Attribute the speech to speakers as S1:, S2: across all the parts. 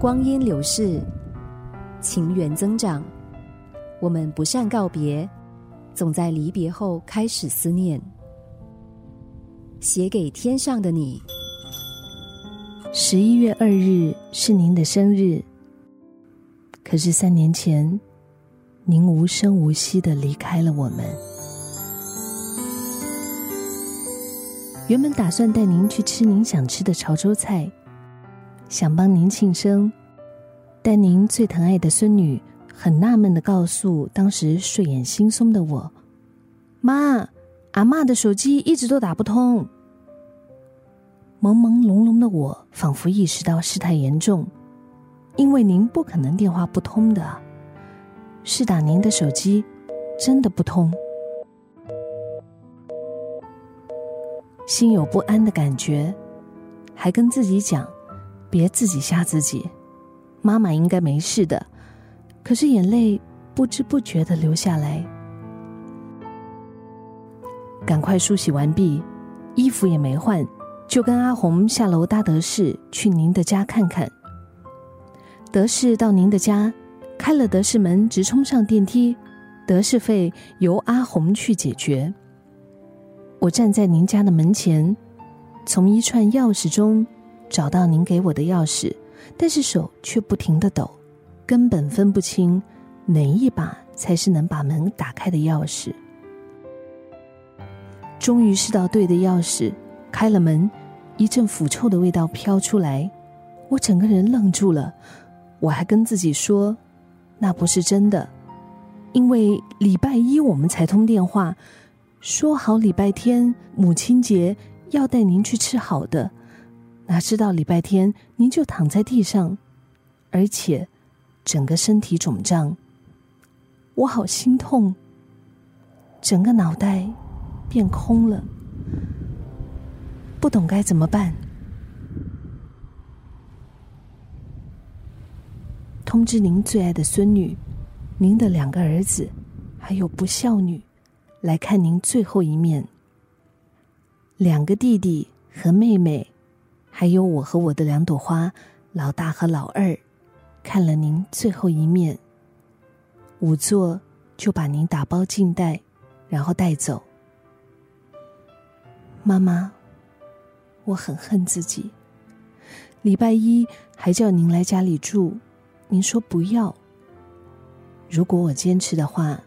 S1: 光阴流逝，情缘增长，我们不善告别，总在离别后开始思念。写给天上的你，
S2: 十一月二日是您的生日，可是三年前，您无声无息的离开了我们。原本打算带您去吃您想吃的潮州菜。想帮您庆生，但您最疼爱的孙女很纳闷的告诉当时睡眼惺忪的我：“妈，阿妈的手机一直都打不通。”朦朦胧胧的我仿佛意识到事态严重，因为您不可能电话不通的，是打您的手机真的不通，心有不安的感觉，还跟自己讲。别自己吓自己，妈妈应该没事的。可是眼泪不知不觉的流下来。赶快梳洗完毕，衣服也没换，就跟阿红下楼搭德士去您的家看看。德士到您的家，开了德士门，直冲上电梯，德士费由阿红去解决。我站在您家的门前，从一串钥匙中。找到您给我的钥匙，但是手却不停的抖，根本分不清哪一把才是能把门打开的钥匙。终于试到对的钥匙，开了门，一阵腐臭的味道飘出来，我整个人愣住了。我还跟自己说，那不是真的，因为礼拜一我们才通电话，说好礼拜天母亲节要带您去吃好的。哪知道礼拜天您就躺在地上，而且整个身体肿胀，我好心痛，整个脑袋变空了，不懂该怎么办。通知您最爱的孙女、您的两个儿子，还有不孝女，来看您最后一面。两个弟弟和妹妹。还有我和我的两朵花，老大和老二，看了您最后一面。仵作就把您打包进袋，然后带走。妈妈，我很恨自己。礼拜一还叫您来家里住，您说不要。如果我坚持的话，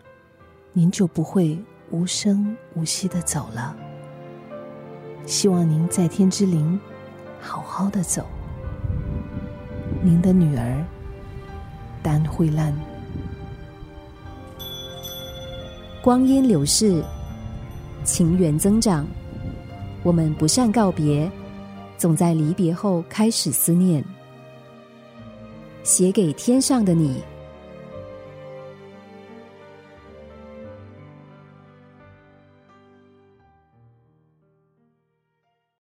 S2: 您就不会无声无息的走了。希望您在天之灵。好好的走，您的女儿丹慧兰。
S1: 光阴流逝，情缘增长，我们不善告别，总在离别后开始思念。写给天上的你。